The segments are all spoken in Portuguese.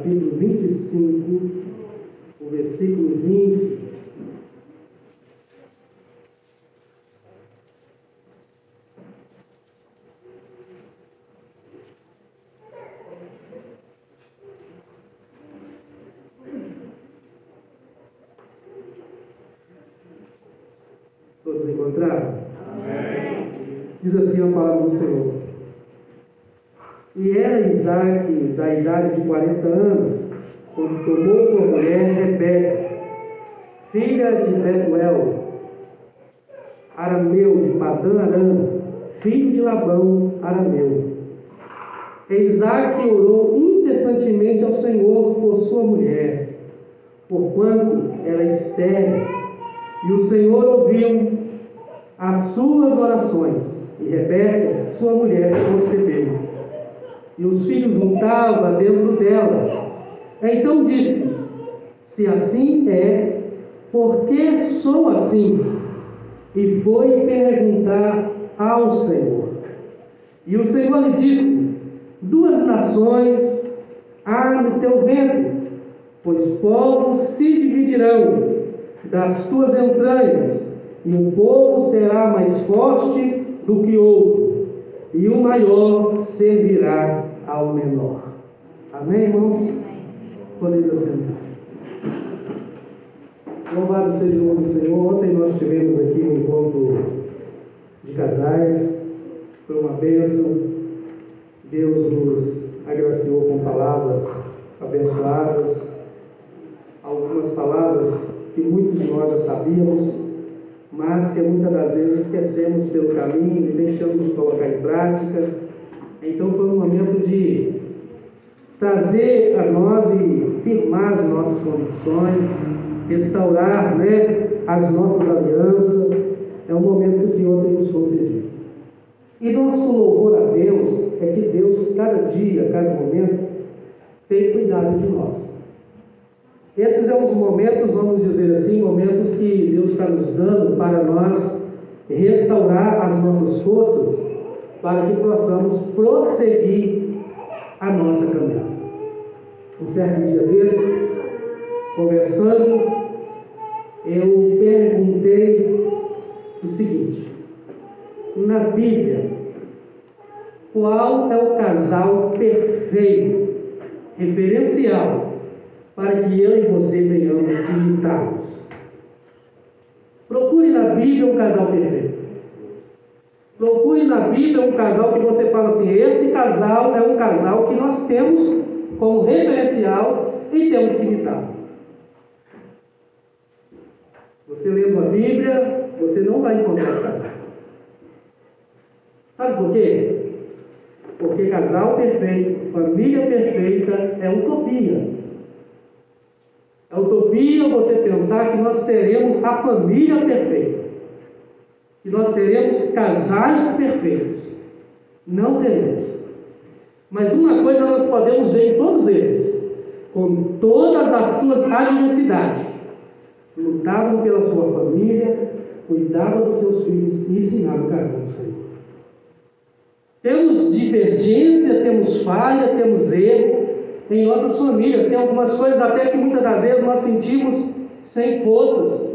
capítulo 25, o versículo 20. Todos encontraram? Amém. Diz assim a palavra do Senhor. E era Isaac da idade de 40 anos, quando tomou por mulher Rebeca, filha de Betuel, arameu de Padã Aram, filho de Labão, arameu. Isaac orou incessantemente ao Senhor por sua mulher, porquanto era estéril, e o Senhor ouviu as suas orações, e Rebeca, sua mulher, concebeu. E os filhos voltavam dentro dela. Então disse: Se assim é, por que sou assim? E foi perguntar ao Senhor. E o Senhor lhe disse: Duas nações há no teu ventre, pois povos se dividirão das tuas entranhas, e um povo será mais forte do que outro, e o maior servirá ao menor. Amém, irmãos? Podemos assentar. Louvado seja o nome do Senhor. Ontem nós tivemos aqui um encontro de casais. Foi uma bênção. Deus nos agraciou com palavras abençoadas. Algumas palavras que muitos de nós já sabíamos, mas que muitas das vezes esquecemos pelo caminho e deixamos de colocar em prática. Então foi um momento de trazer a nós e firmar as nossas convicções, restaurar né, as nossas alianças. É um momento que o Senhor tem nos concedido. E nosso louvor a Deus é que Deus, cada dia, cada momento, tem cuidado de nós. Esses são os momentos, vamos dizer assim, momentos que Deus está nos dando para nós restaurar as nossas forças, para que possamos prosseguir a nossa caminhada. Um certo dia desse, conversando, eu perguntei o seguinte: na Bíblia, qual é o casal perfeito, referencial, para que eu e você venhamos imitá-los. Procure na Bíblia um casal perfeito. Procure na Bíblia um casal que você fala assim: esse casal é um casal que nós temos como referencial e temos que imitar. Você lendo a Bíblia, você não vai encontrar esse casal. Sabe por quê? Porque casal perfeito, família perfeita é utopia. É utopia você pensar que nós teremos a família perfeita, que nós teremos casais perfeitos. Não teremos. Mas uma coisa nós podemos ver em todos eles, com todas as suas adversidades, lutavam pela sua família, cuidavam dos seus filhos e ensinavam o caminho do Senhor. Temos divergência, temos falha, temos erro, em nossas famílias. Tem algumas coisas até que muitas das vezes nós sentimos sem forças.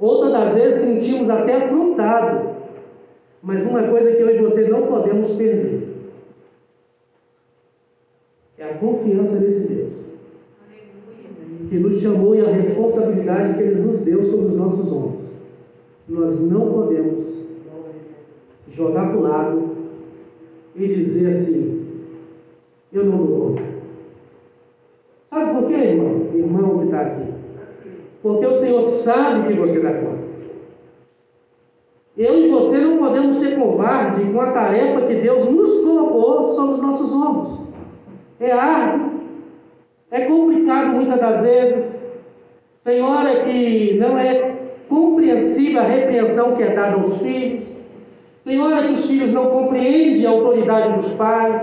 Outras das vezes sentimos até afrontado. Mas uma coisa que eu e você não podemos perder é a confiança nesse Deus. Que nos chamou e a responsabilidade que Ele nos deu sobre os nossos ombros. Nós não podemos jogar para o lado e dizer assim: eu não dou. Sabe por quê, irmão? Irmão que está aqui. Porque o Senhor sabe que você dá conta. Eu e você não podemos ser covardes com a tarefa que Deus nos colocou sobre os nossos ombros. É árduo, é complicado muitas das vezes. Tem hora que não é compreensível a repreensão que é dada aos filhos. Tem hora que os filhos não compreendem a autoridade dos pais.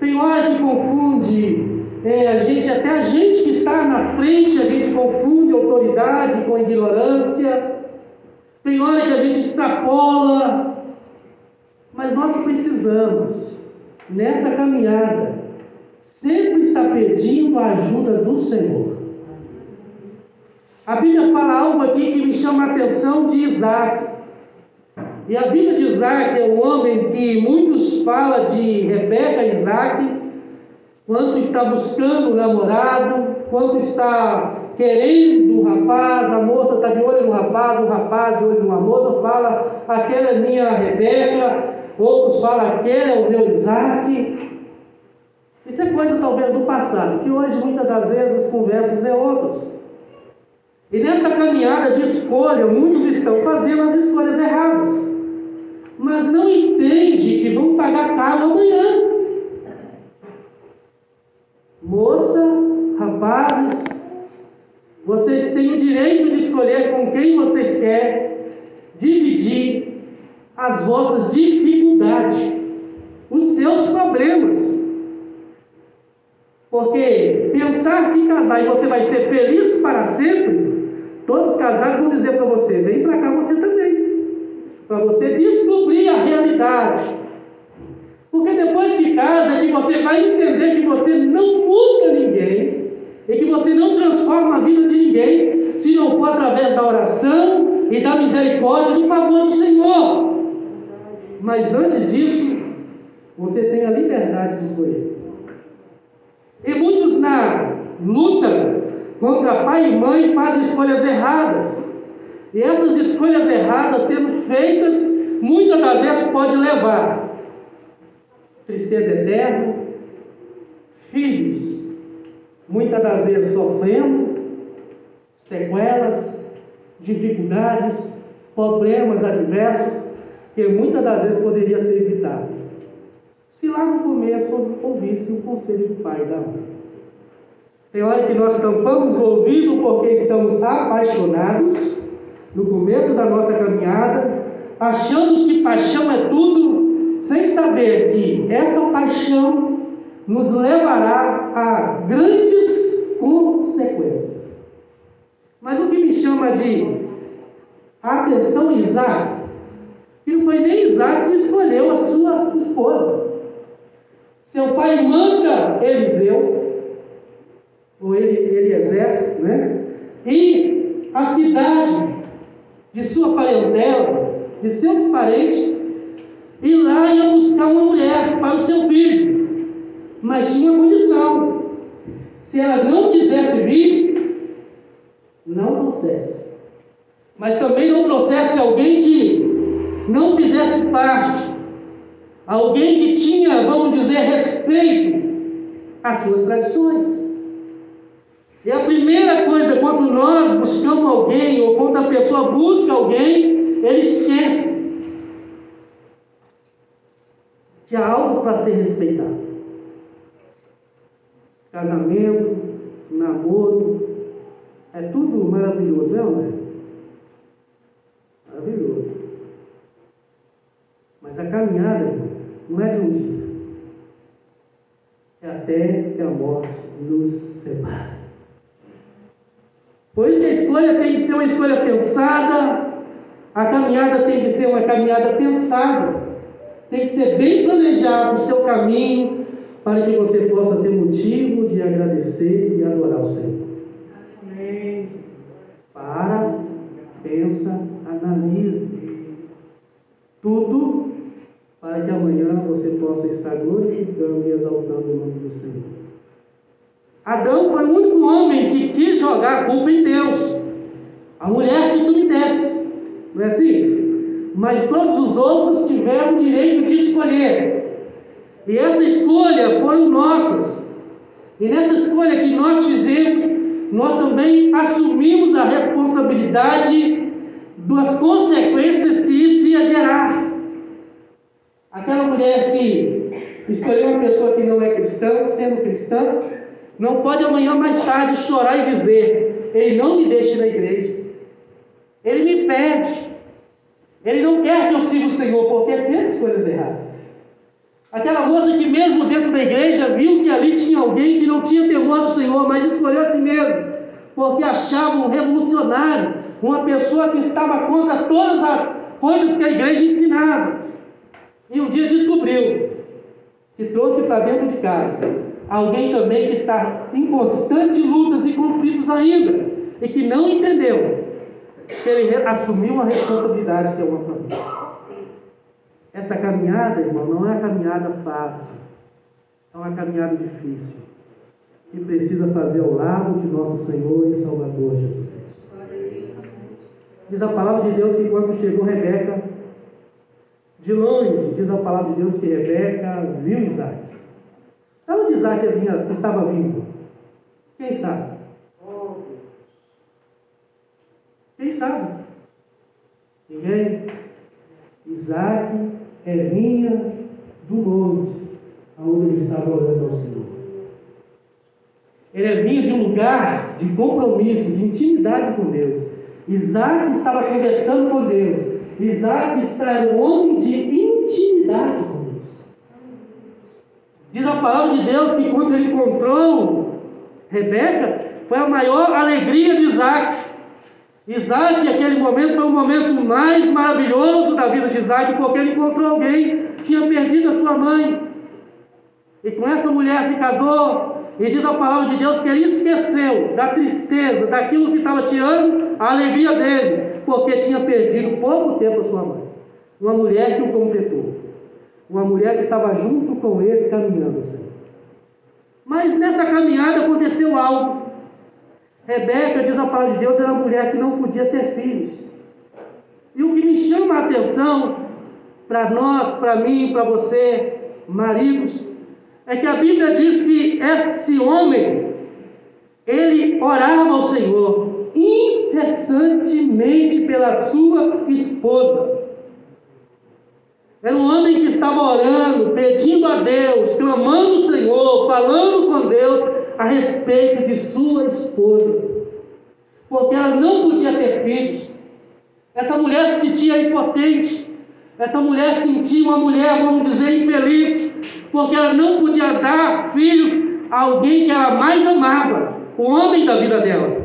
Tem hora que confunde é, a gente, até a gente que está na frente, a gente confunde autoridade com ignorância. Tem hora que a gente extrapola. Mas nós precisamos, nessa caminhada, sempre está pedindo a ajuda do Senhor. A Bíblia fala algo aqui que me chama a atenção de Isaac. E a Bíblia de Isaac é um homem que muitos falam de Rebeca e Isaac, quando está buscando o namorado, quando está querendo o rapaz, a moça está de olho no rapaz, o rapaz de olho numa moça, fala, aquela é minha Rebeca, outros falam, aquele é o meu Isaac. Isso é coisa talvez do passado, que hoje muitas das vezes as conversas é outras. E nessa caminhada de escolha, muitos estão fazendo as escolhas erradas, mas não entende que vão pagar caro amanhã. Moça, rapazes, vocês têm o direito de escolher com quem vocês querem dividir as vossas dificuldades, os seus problemas. Porque pensar que casar e você vai ser feliz para sempre Todos casados vão dizer para você: vem para cá você também. Para você descobrir a realidade. Porque depois que casa, é que você vai entender que você não muda ninguém e que você não transforma a vida de ninguém se não for através da oração e da misericórdia do favor do Senhor. Mas antes disso, você tem a liberdade de escolher. E muitos na luta contra pai e mãe faz escolhas erradas. E essas escolhas erradas sendo feitas, muitas das vezes pode levar tristeza eterna, filhos, muitas das vezes sofrendo, sequelas, dificuldades, problemas adversos, que muitas das vezes poderia ser evitado. Se lá no começo ouvisse o conselho do pai e da mãe. Tem hora que nós tampamos o ouvido porque estamos apaixonados no começo da nossa caminhada, achamos que paixão é tudo, sem saber que essa paixão nos levará a grandes consequências. Mas o que me chama de atenção Isaac, que não foi nem Isaac que escolheu a sua esposa. Seu pai manda Eliseu ou Eliezer, né? E a cidade de sua parentela, de seus parentes, e lá ia buscar uma mulher para o seu filho. Mas tinha condição: se ela não quisesse vir, não trouxesse. Mas também não trouxesse alguém que não fizesse parte, alguém que tinha, vamos dizer, respeito às suas tradições. E a primeira coisa, quando nós buscamos alguém, ou quando a pessoa busca alguém, ele esquece que há algo para ser respeitado. Casamento, namoro, é tudo maravilhoso, não é? Maravilhoso. Mas a caminhada não é de um dia. É até que a morte nos separe. Por isso a escolha tem que ser uma escolha pensada, a caminhada tem que ser uma caminhada pensada, tem que ser bem planejado o seu caminho, para que você possa ter motivo de agradecer e adorar o Senhor. Amém. Para, pensa, analise. Tudo para que amanhã você possa estar glorificando e exaltando o nome do Senhor. Adão foi o único homem que quis jogar a culpa em Deus. A mulher que tu me desse. Não é assim? Mas todos os outros tiveram o direito de escolher. E essa escolha foram nossas. E nessa escolha que nós fizemos, nós também assumimos a responsabilidade das consequências que isso ia gerar. Aquela mulher que escolheu uma pessoa que não é cristã, sendo cristã, não pode amanhã mais tarde chorar e dizer: Ele não me deixe na igreja. Ele me pede. Ele não quer que eu siga o Senhor porque fez coisas erradas. Aquela moça que, mesmo dentro da igreja, viu que ali tinha alguém que não tinha temor do Senhor, mas escolheu a si mesmo, porque achava um revolucionário, uma pessoa que estava contra todas as coisas que a igreja ensinava. E um dia descobriu que trouxe para dentro de casa alguém também que está em constantes lutas e conflitos ainda, e que não entendeu que ele assumiu uma responsabilidade que é uma família. Essa caminhada, irmão, não é uma caminhada fácil, é uma caminhada difícil, que precisa fazer ao lado de nosso Senhor e Salvador Jesus Cristo. Diz a palavra de Deus que quando chegou Rebeca, de longe, diz a palavra de Deus que Rebeca viu Isaac. Sabe onde Isaac vinha, estava vindo? Quem sabe? Quem sabe? Ninguém? Isaac é vinha do monte, aonde ele estava orando ao Senhor. Ele é vinha de um lugar de compromisso, de intimidade com Deus. Isaac estava conversando com Deus. Isaac era um homem de intimidade com Deus. Diz a palavra de Deus que quando ele encontrou Rebeca, foi a maior alegria de Isaac. Isaac, aquele momento, foi o momento mais maravilhoso da vida de Isaac, porque ele encontrou alguém que tinha perdido a sua mãe. E com essa mulher se casou. E diz a palavra de Deus que ele esqueceu da tristeza, daquilo que estava tirando a alegria dele, porque tinha perdido pouco tempo a sua mãe. Uma mulher que o completou. Uma mulher que estava junto com ele caminhando. Mas nessa caminhada aconteceu algo. Rebeca, diz a palavra de Deus, era uma mulher que não podia ter filhos. E o que me chama a atenção, para nós, para mim, para você, maridos, é que a Bíblia diz que esse homem, ele orava ao Senhor incessantemente pela sua esposa. Era um homem que estava orando, pedindo a Deus, clamando o Senhor, falando com Deus, a respeito de sua esposa, porque ela não podia ter filhos. Essa mulher se sentia impotente, essa mulher se sentia uma mulher, vamos dizer, infeliz, porque ela não podia dar filhos a alguém que ela mais amava, o homem da vida dela.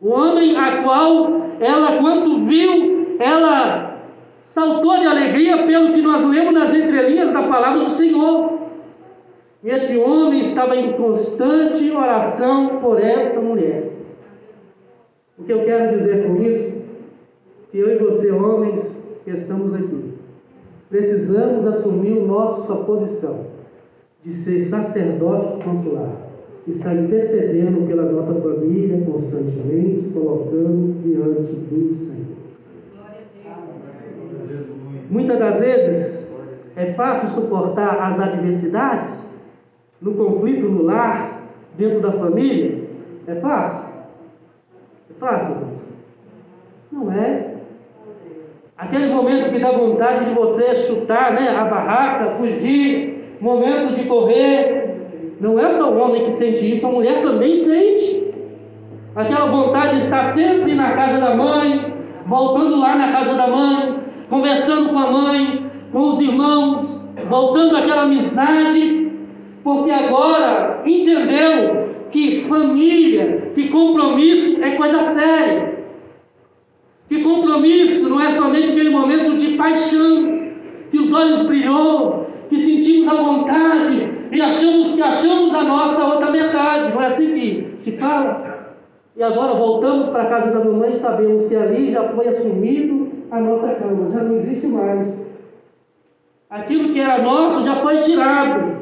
O homem a qual ela, quando viu, ela saltou de alegria pelo que nós lemos nas entrelinhas da palavra do Senhor. E esse homem estava em constante oração por essa mulher. O que eu quero dizer com isso? Que eu e você, homens, que estamos aqui, precisamos assumir o nossa posição de ser sacerdote consular, que está intercedendo pela nossa família constantemente, colocando diante do Senhor. Muitas das vezes é fácil suportar as adversidades, no conflito no lar, dentro da família? É fácil? É fácil? Não é. Aquele momento que dá vontade de você chutar né, a barraca, fugir, momentos de correr. Não é só o homem que sente isso, a mulher também sente. Aquela vontade de estar sempre na casa da mãe, voltando lá na casa da mãe, conversando com a mãe, com os irmãos, voltando àquela amizade porque agora entendeu que família, que compromisso é coisa séria. Que compromisso não é somente aquele momento de paixão, que os olhos brilhou, que sentimos a vontade e achamos que achamos a nossa outra metade. Não é assim que se fala? E agora voltamos para a casa da mamãe e sabemos que ali já foi assumido a nossa cama, já não existe mais. Aquilo que era nosso já foi tirado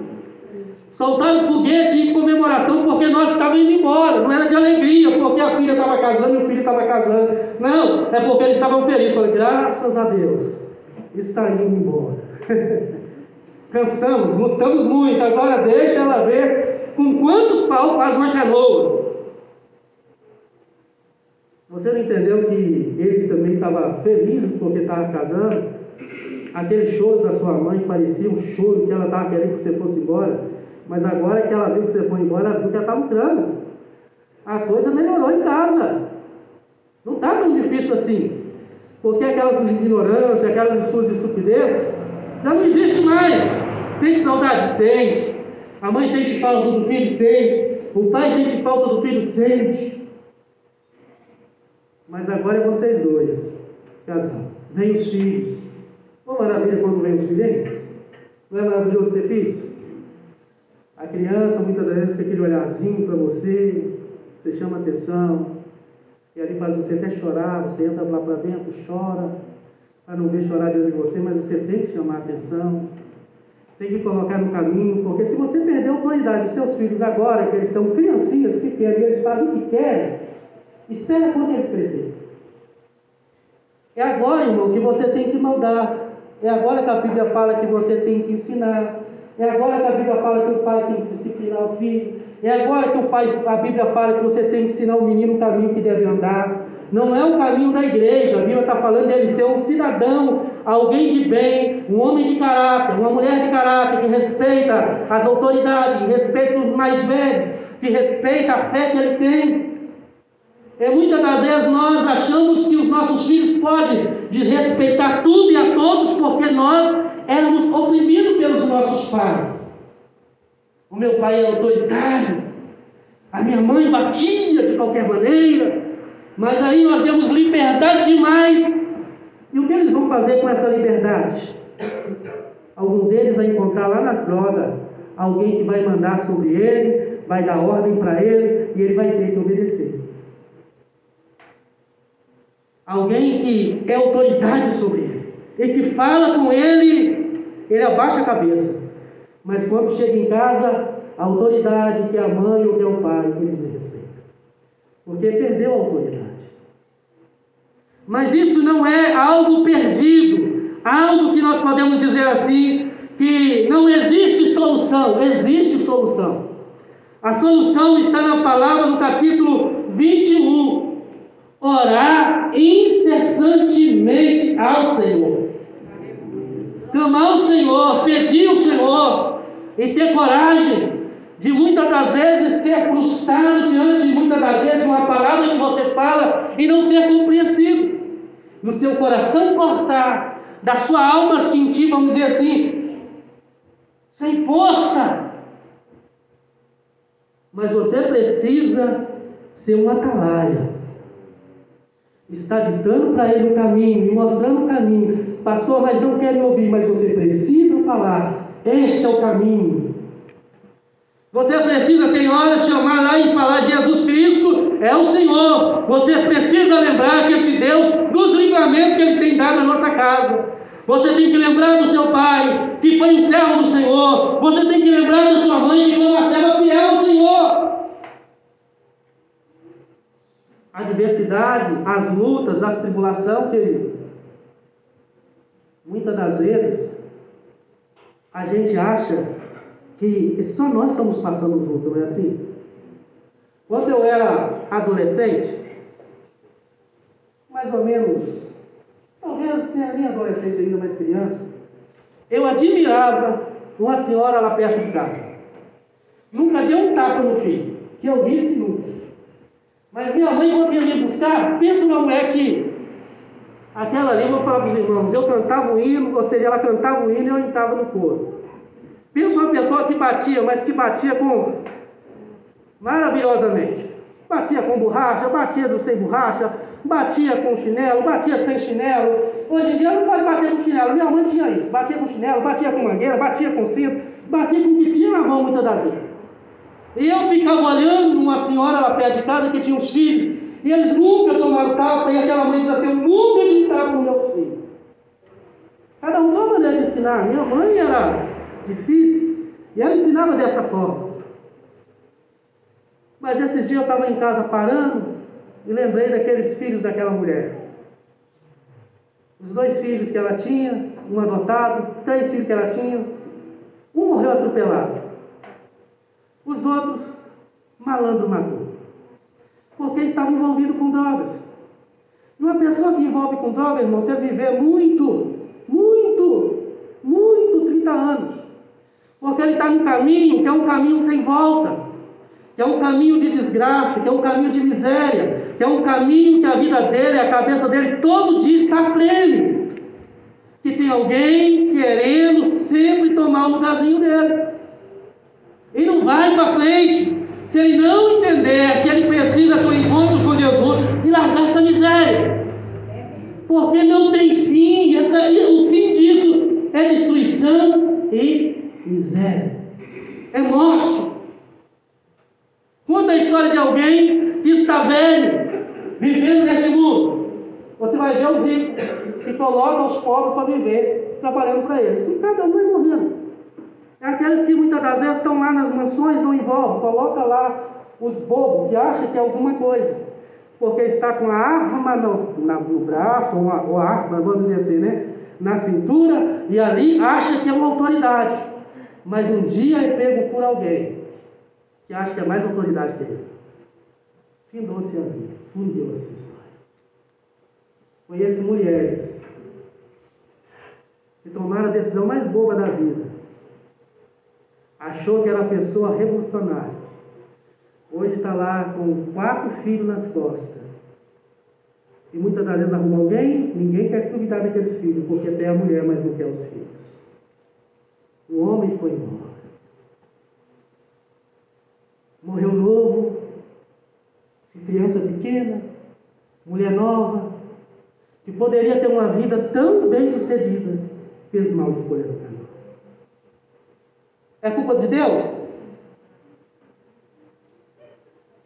soltaram foguete em comemoração porque nós estávamos indo embora. Não era de alegria, porque a filha estava casando e o filho estava casando. Não, é porque eles estavam felizes. Falei, graças a Deus, está indo embora. Cansamos, lutamos muito. Agora deixa ela ver com quantos pau faz uma canoa. Você não entendeu que eles também estavam felizes porque estavam casando? Aquele choro da sua mãe parecia um choro que ela estava querendo que você fosse embora. Mas agora que ela viu que você foi embora, ela viu que ela está lucrando. A coisa melhorou em casa. Não está tão difícil assim. Porque aquelas suas ignorâncias, aquelas suas estupidez, já não existe mais. Sente saudade? Sente. A mãe sente falta do filho? Sente. O pai sente falta do filho? Sente. Mas agora é vocês dois, casal. Vem os filhos. Uma maravilha quando vem os filhos. Não é maravilhoso ter filhos? A criança muitas vezes tem aquele olharzinho para você, você chama atenção, e ali faz você até chorar, você entra lá para dentro, chora, para não ver chorar diante de você, mas você tem que chamar atenção, tem que colocar no caminho, porque se você perder a autoridade dos seus filhos agora, que eles são criancinhas e eles fazem o que querem, espera quando eles crescerem. É agora, irmão, que você tem que mandar. É agora que a Bíblia fala que você tem que ensinar. É agora que a Bíblia fala que o pai tem que disciplinar o filho. É agora que o pai, a Bíblia fala que você tem que ensinar o menino o caminho que deve andar. Não é o caminho da igreja. A Bíblia está falando dele ser um cidadão, alguém de bem, um homem de caráter, uma mulher de caráter que respeita as autoridades, que respeita os mais velhos, que respeita a fé que ele tem. E muitas das vezes nós achamos que os nossos filhos podem desrespeitar tudo e a todos porque nós éramos oprimidos pelos nossos pais. O meu pai era autoritário, a minha mãe batia de qualquer maneira, mas aí nós temos liberdade demais. E o que eles vão fazer com essa liberdade? Algum deles vai encontrar lá nas drogas alguém que vai mandar sobre ele, vai dar ordem para ele e ele vai ter que obedecer. Alguém que é autoridade sobre ele e que fala com ele, ele abaixa a cabeça. Mas quando chega em casa, a autoridade, que é a mãe ou que é o pai, ele desrespeita. Porque perdeu a autoridade. Mas isso não é algo perdido, algo que nós podemos dizer assim, que não existe solução, existe solução. A solução está na palavra no capítulo 21. Orar incessantemente ao Senhor. Clamar ao Senhor, pedir ao Senhor e ter coragem de muitas das vezes ser frustrado diante de muitas das vezes uma palavra que você fala e não ser compreensido. No seu coração cortar, da sua alma sentir, vamos dizer assim, sem força. Mas você precisa ser um atalaia está ditando para ele o caminho, mostrando o caminho. Pastor, mas não quero ouvir, mas você precisa falar. Este é o caminho. Você precisa, tem horas, chamar lá e falar: Jesus Cristo é o Senhor. Você precisa lembrar que esse Deus, dos livramentos que Ele tem dado na nossa casa. Você tem que lembrar do seu pai, que foi um servo do Senhor. Você tem que lembrar da sua mãe, que foi uma serva fiel ao Senhor. a adversidade, as lutas, as tribulação, querido. Muitas das vezes, a gente acha que só nós estamos passando luta, não é assim? Quando eu era adolescente, mais ou menos, talvez nem adolescente ainda, mas criança, eu admirava uma senhora lá perto de casa. Nunca deu um tapa no filho, que eu visse nunca. Mas minha mãe, quando ia me buscar, pensa numa mulher que. Aquela ali, vou falar para os irmãos, eu cantava o hino, ou seja, ela cantava o hino e eu entrava no coro. Pensa uma pessoa que batia, mas que batia com. maravilhosamente. Batia com borracha, batia do sem borracha, batia com chinelo, batia sem chinelo. Hoje em dia não pode bater com chinelo. Minha mãe tinha isso. Batia com chinelo, batia com mangueira, batia com cinto, batia com o que tinha na mão muitas das vezes. E eu ficava olhando uma senhora lá perto de casa que tinha uns filhos, e eles nunca tomaram tapa, e aquela mãe diz assim, eu nunca dei tapa no meu filho. Cada um uma maneira de ensinar. Minha mãe era difícil, e ela ensinava dessa forma. Mas esses dias eu estava em casa parando, e lembrei daqueles filhos daquela mulher. Os dois filhos que ela tinha, um adotado, três filhos que ela tinha, um morreu atropelado. Os outros, malandro matou. Porque estavam envolvidos com drogas. E uma pessoa que envolve com drogas, irmão, você viver muito, muito, muito 30 anos. Porque ele está num caminho que é um caminho sem volta, que é um caminho de desgraça, que é um caminho de miséria, que é um caminho que a vida dele, a cabeça dele, todo dia está pleno. Que tem alguém querendo sempre tomar o lugarzinho dele. Ele não vai para frente se ele não entender que ele precisa do encontro com Jesus e largar essa miséria. Porque não tem fim, essa, o fim disso é destruição e miséria. É morte. Conta a história de alguém que está velho, vivendo neste mundo. Você vai ver os ricos que colocam os pobres para viver, trabalhando para eles. E cada um vai morrendo. É aqueles que muitas das vezes estão lá nas mansões, não envolvem, coloca lá os bobos que acham que é alguma coisa. Porque está com a arma no, no braço, ou a, ou a arma, vamos dizer assim, né? Na cintura, e ali acha que é uma autoridade. Mas um dia é pego por alguém que acha que é mais autoridade que ele. Findou-se a vida, fundeu essa história. Conheço mulheres que tomaram a decisão mais boba da vida. Achou que era a pessoa revolucionária. Hoje está lá com quatro filhos nas costas. E muitas das vezes arruma alguém, ninguém quer cuidar daqueles filhos, porque tem a mulher, mas não quer os filhos. O homem foi embora. Morreu novo, criança pequena, mulher nova, que poderia ter uma vida tão bem sucedida, fez mal escolha. É culpa de Deus?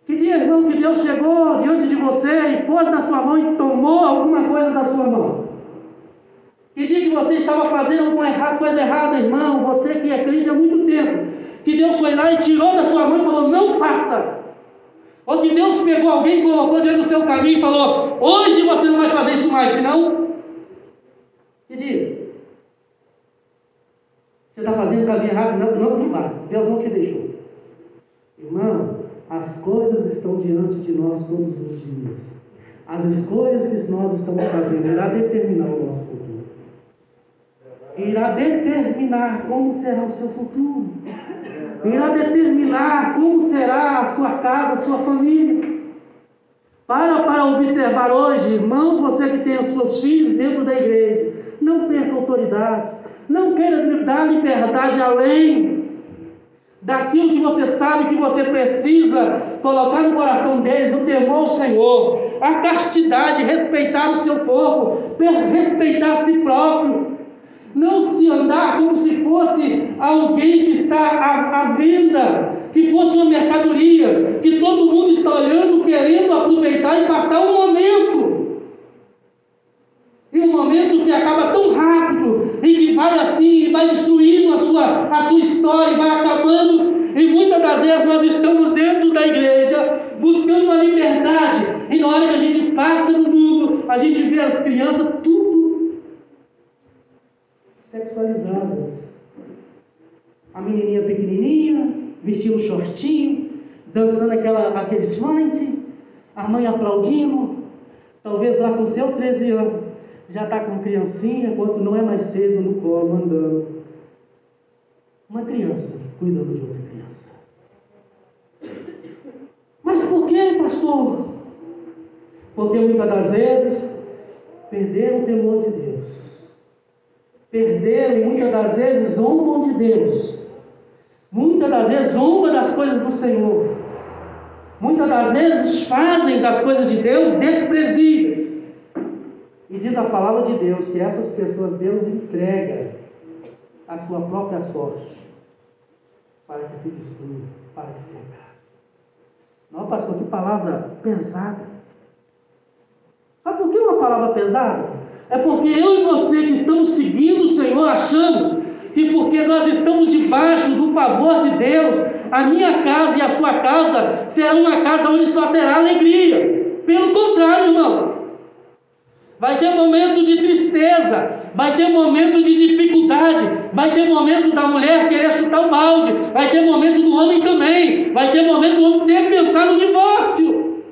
Que dia, irmão, que Deus chegou diante de você e pôs na sua mão e tomou alguma coisa da sua mão? Que dia que você estava fazendo alguma coisa errada, irmão, você que é crente há muito tempo, que Deus foi lá e tirou da sua mão e falou: não faça. Ou que Deus pegou alguém, colocou diante do seu caminho e falou: hoje você não vai fazer isso mais, senão. Que dia? Você está fazendo o caminho errado? Não, não, vai. Deus não te deixou. Irmão, as coisas estão diante de nós todos os dias. As escolhas que nós estamos fazendo irá determinar o nosso futuro. Irá determinar como será o seu futuro. Irá determinar como será a sua casa, a sua família. Para para observar hoje, irmãos, você que tem os seus filhos dentro da igreja, não perca autoridade, não queira dar liberdade além daquilo que você sabe que você precisa colocar no coração deles o temor ao Senhor, a castidade, respeitar o seu corpo, respeitar a si próprio, não se andar como se fosse alguém que está à, à venda, que fosse uma mercadoria, que todo mundo está olhando, querendo aproveitar e passar um momento. E um momento que acaba tão rápido, e que vai assim, vai destruindo a sua, a sua história, vai acabando. E muitas das vezes nós estamos dentro da igreja buscando uma liberdade. E na hora que a gente passa no mundo, a gente vê as crianças tudo sexualizadas. A menininha pequenininha, vestindo shortinho, dançando aquela, aquele funk, a mãe aplaudindo, talvez lá com seu 13 anos já está com criancinha, quanto não é mais cedo no colo andando. Uma criança cuidando de outra criança. Mas por que, pastor? Porque muitas das vezes perderam o temor de Deus. Perderam muitas das vezes zombam de Deus. Muitas das vezes zombam das coisas do Senhor. Muitas das vezes fazem das coisas de Deus desprezíveis. E diz a palavra de Deus que essas pessoas Deus entrega a sua própria sorte para que se destrua, para que se acabe. Não, pastor, que palavra pesada. Sabe por que uma palavra pesada? É porque eu e você que estamos seguindo o Senhor achamos que porque nós estamos debaixo do favor de Deus, a minha casa e a sua casa será uma casa onde só terá alegria. Pelo contrário, irmão, vai ter momento de tristeza, vai ter momento de dificuldade, vai ter momento da mulher querer chutar o balde, vai ter momento do homem também, vai ter momento do homem ter que pensar no divórcio.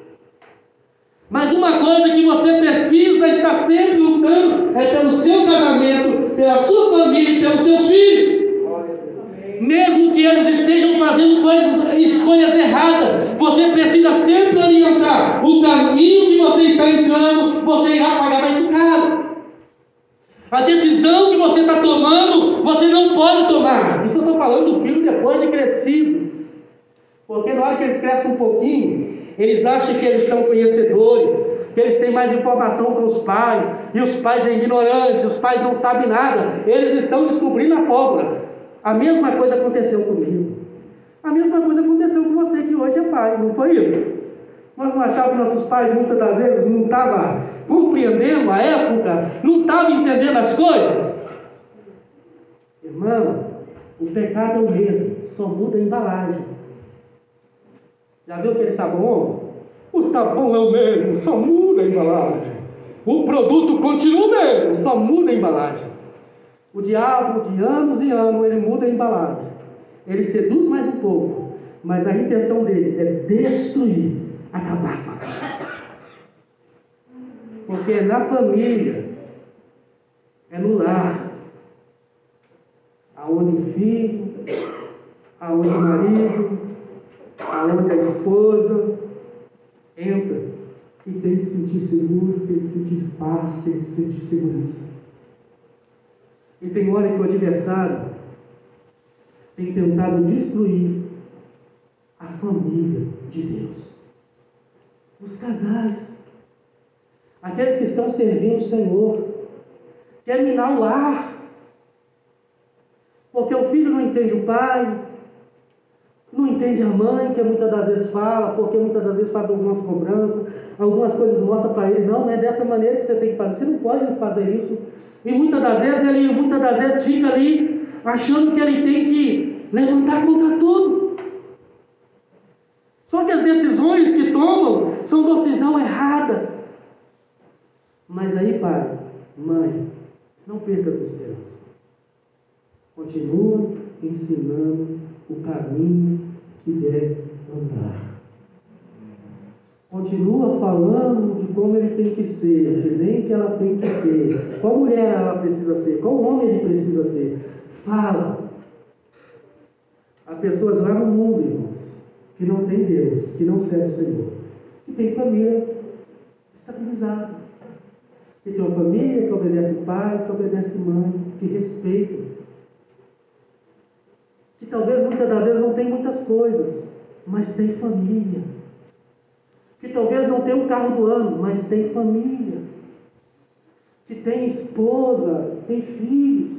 Mas uma coisa que você precisa estar sempre lutando é pelo seu casamento, pela sua família, pelos seus filhos. Mesmo que eles estejam fazendo coisas, escolhas erradas, você precisa sempre orientar o caminho que você está entrando, você irá pagar mais caro. A decisão que você está tomando, você não pode tomar. Isso eu estou falando do filho depois de crescido. Porque na hora que eles crescem um pouquinho, eles acham que eles são conhecedores, que eles têm mais informação que os pais, e os pais são ignorantes, os pais não sabem nada, eles estão descobrindo a pólvora. A mesma coisa aconteceu comigo. A mesma coisa aconteceu com você que hoje é pai, não foi isso? Nós não achávamos que nossos pais muitas das vezes não estavam compreendendo a época, não estavam entendendo as coisas. Irmão, o pecado é o mesmo, só muda a embalagem. Já viu aquele sabão? O sabão é o mesmo, só muda a embalagem. O produto continua o mesmo, só muda a embalagem. O diabo, de anos e anos, ele muda a embalagem. Ele seduz mais um pouco, mas a intenção dele é destruir, acabar com a. Porque na família, é no lar, aonde o filho, aonde o marido, aonde a esposa entra e tem que sentir seguro, tem que sentir paz, tem que sentir segurança. E tem hora que o adversário tem tentado destruir a família de Deus. Os casais, aqueles que estão servindo o Senhor, quer minar o lar, porque o filho não entende o pai, não entende a mãe, que muitas das vezes fala, porque muitas das vezes faz algumas cobranças, algumas coisas mostra para ele, não, não é dessa maneira que você tem que fazer, você não pode fazer isso. E muitas das vezes ele muitas das vezes fica ali achando que ele tem que levantar contra tudo. Só que as decisões que tomam são decisão errada. Mas aí, pai, mãe, não perca essa esperança. Continua ensinando o caminho que deve andar. Continua falando de como ele tem que ser, nem que ela tem que ser, qual mulher ela precisa ser, qual homem ele precisa ser. Fala. Há pessoas lá no mundo, irmãos, que não tem Deus, que não serve o Senhor, que tem família estabilizada, que tem uma família que obedece pai, que obedece mãe, que respeita que talvez muitas das vezes não tem muitas coisas, mas tem família. Que talvez não tenha um carro do ano, mas tem família. Que tem esposa, tem filhos.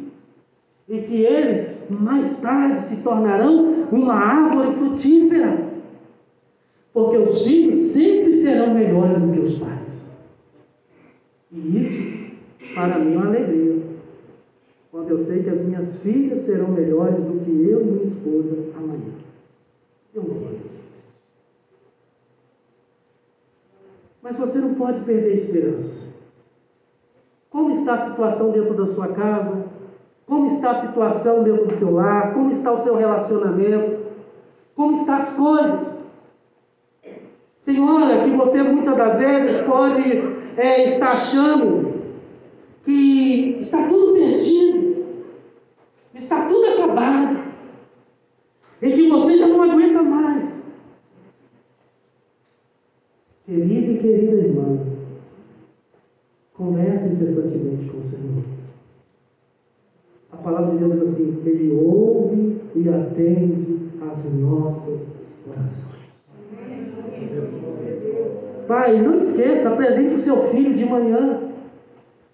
E que eles mais tarde se tornarão uma árvore frutífera. Porque os filhos sempre serão melhores do que os pais. E isso, para mim, é uma alegria quando eu sei que as minhas filhas serão melhores do que eu e minha esposa amanhã. Eu gosto disso. Mas você não pode perder a esperança. Como está a situação dentro da sua casa? Como está a situação dentro do seu lar? Como está o seu relacionamento? Como estão as coisas? Tem hora que você muitas das vezes pode é, estar achando que está tudo perdido, está tudo acabado, e que você já não aguenta mais. Querido e querida irmã, converse incessantemente com o Senhor. A palavra de Deus diz assim: Ele ouve e atende às nossas orações. Pai, não esqueça, apresente o seu filho de manhã.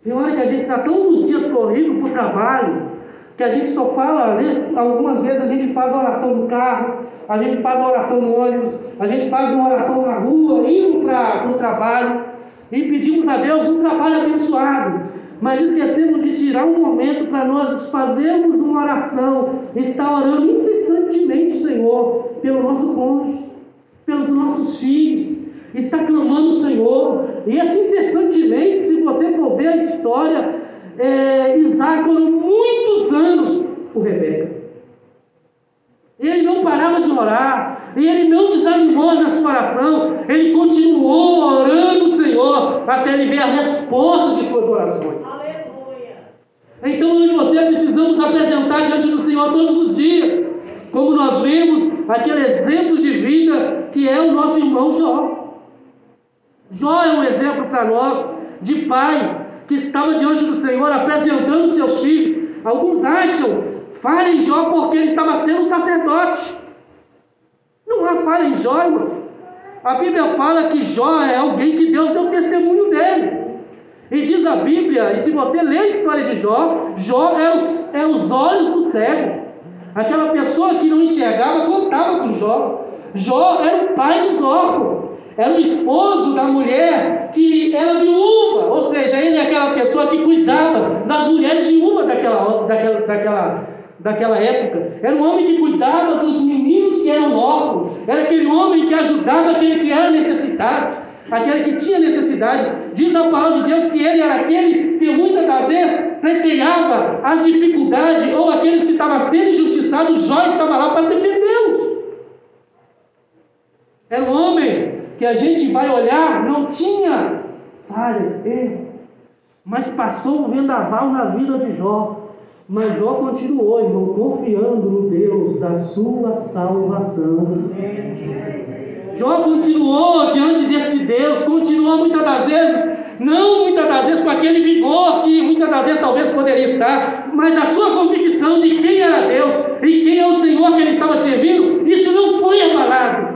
Tem hora que a gente está todos os dias corrido para o trabalho, que a gente só fala, né? algumas vezes a gente faz a oração no carro, a gente faz a oração no ônibus, a gente faz uma oração na rua, indo para o trabalho, e pedimos a Deus um trabalho abençoado. Mas esquecemos de tirar um momento para nós fazermos uma oração, estar orando incessantemente, Senhor, pelo nosso cônjuge, pelos nossos filhos, está clamando o Senhor, e assim incessantemente, se você for ver a história, é, Isaac orou muitos anos por Rebeca. Ele não parava de orar, e ele não desanimou na sua oração, ele continuou orando o Senhor até ele ver a resposta de suas orações. Aleluia. Então eu e você precisamos apresentar diante do Senhor todos os dias, como nós vemos aquele exemplo de vida que é o nosso irmão Jó. Jó é um exemplo para nós de pai que estava diante do Senhor apresentando seus filhos. Alguns acham falha em Jó porque ele estava sendo um sacerdote. Não há falha em Jó, irmão. A Bíblia fala que Jó é alguém que Deus deu testemunho dele. E diz a Bíblia, e se você ler a história de Jó, Jó é os, é os olhos do cego. Aquela pessoa que não enxergava contava com Jó. Jó era o pai dos órfãos. Era o esposo da mulher que era viúva, ou seja, ele é aquela pessoa que cuidava das mulheres viúvas daquela, daquela, daquela, daquela época. Era um homem que cuidava dos meninos que eram órfãos. Era aquele homem que ajudava aquele que era necessitado, aquele que tinha necessidade. Diz a palavra de Deus que ele era aquele que muitas das vezes pleiteava as dificuldades, ou aqueles que estavam sendo injustiçados, Jó estava lá para defendê-los. Era um homem que a gente vai olhar, não tinha falhas, erros, mas passou um vendaval na vida de Jó. Mas Jó continuou, irmão, confiando no Deus da sua salvação. Jó continuou diante desse Deus, continuou muitas das vezes, não muitas das vezes com aquele vigor que muitas das vezes talvez poderia estar, mas a sua convicção de quem era Deus e quem é o Senhor que ele estava servindo, isso não foi abalado.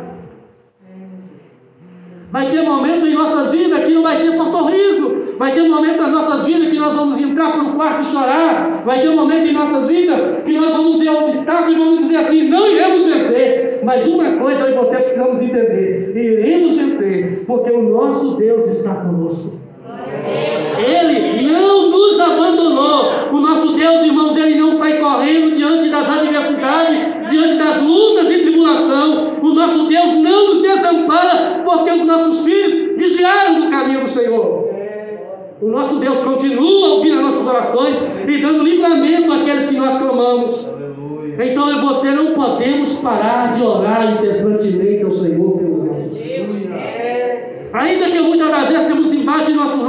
Vai ter momentos em nossas vidas que não vai ser só sorriso. Vai ter um momento nas nossas vidas que nós vamos entrar para o quarto e chorar. Vai ter um momento em nossas vidas que nós vamos ver obstáculo e vamos dizer assim: não iremos vencer. Mas uma coisa eu e você precisamos entender: iremos vencer, porque o nosso Deus está conosco. Ele não nos abandonou. O nosso Deus, irmãos, ele não sai correndo diante das adversidades, diante das lutas e tribulação. O nosso Deus não nos desampara, porque os nossos filhos desviaram do caminho do Senhor. O nosso Deus continua ouvindo as nossas orações e dando livramento àqueles que nós clamamos. Então e você não podemos parar de orar incessantemente ao Senhor pelos nossos filhos. Ainda que muitas das vezes temos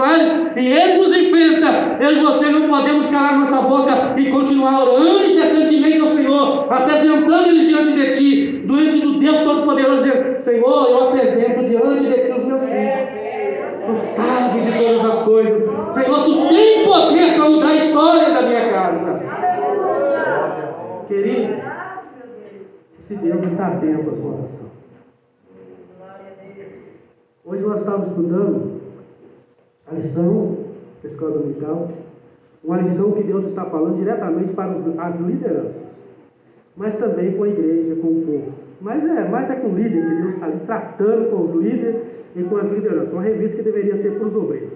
lares e Ele nos enfrenta, eu e você não podemos calar nossa boca e continuar orando incessantemente ao Senhor, apresentando Ele diante de Ti, diante do Deus Todo-Poderoso, Senhor, eu apresento diante de Ti os meus filhos. Tu sabes de todas as coisas. Senhor, Tu tem poder para mudar a história da minha casa. Querido, esse Deus está atento à sua oração. Hoje nós estávamos estudando a lição da escola dominical, uma lição que Deus está falando diretamente para as lideranças, mas também com a igreja, com o povo. Mas é, mais é com o líder que Deus está ali tratando com os líderes e com as lideranças. Uma revista que deveria ser para os obreiros.